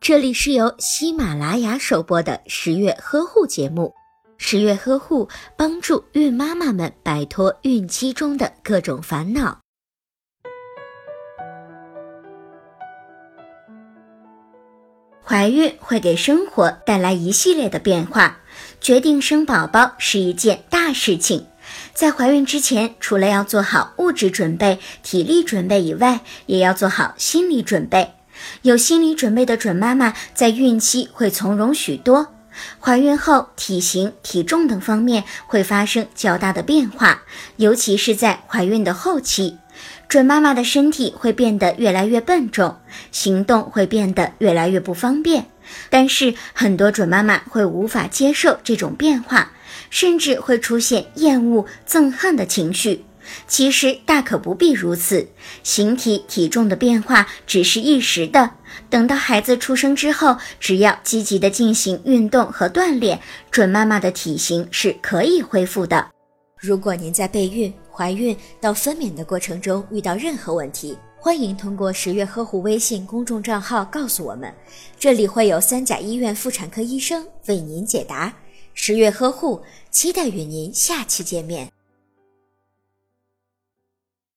这里是由喜马拉雅首播的十月呵护节目。十月呵护帮助孕妈妈们摆脱孕期中的各种烦恼。怀孕会给生活带来一系列的变化，决定生宝宝是一件大事情。在怀孕之前，除了要做好物质准备、体力准备以外，也要做好心理准备。有心理准备的准妈妈，在孕期会从容许多。怀孕后，体型、体重等方面会发生较大的变化，尤其是在怀孕的后期，准妈妈的身体会变得越来越笨重，行动会变得越来越不方便。但是，很多准妈妈会无法接受这种变化，甚至会出现厌恶、憎恨的情绪。其实大可不必如此，形体体重的变化只是一时的。等到孩子出生之后，只要积极的进行运动和锻炼，准妈妈的体型是可以恢复的。如果您在备孕、怀孕到分娩的过程中遇到任何问题，欢迎通过十月呵护微信公众账号告诉我们，这里会有三甲医院妇产科医生为您解答。十月呵护，期待与您下期见面。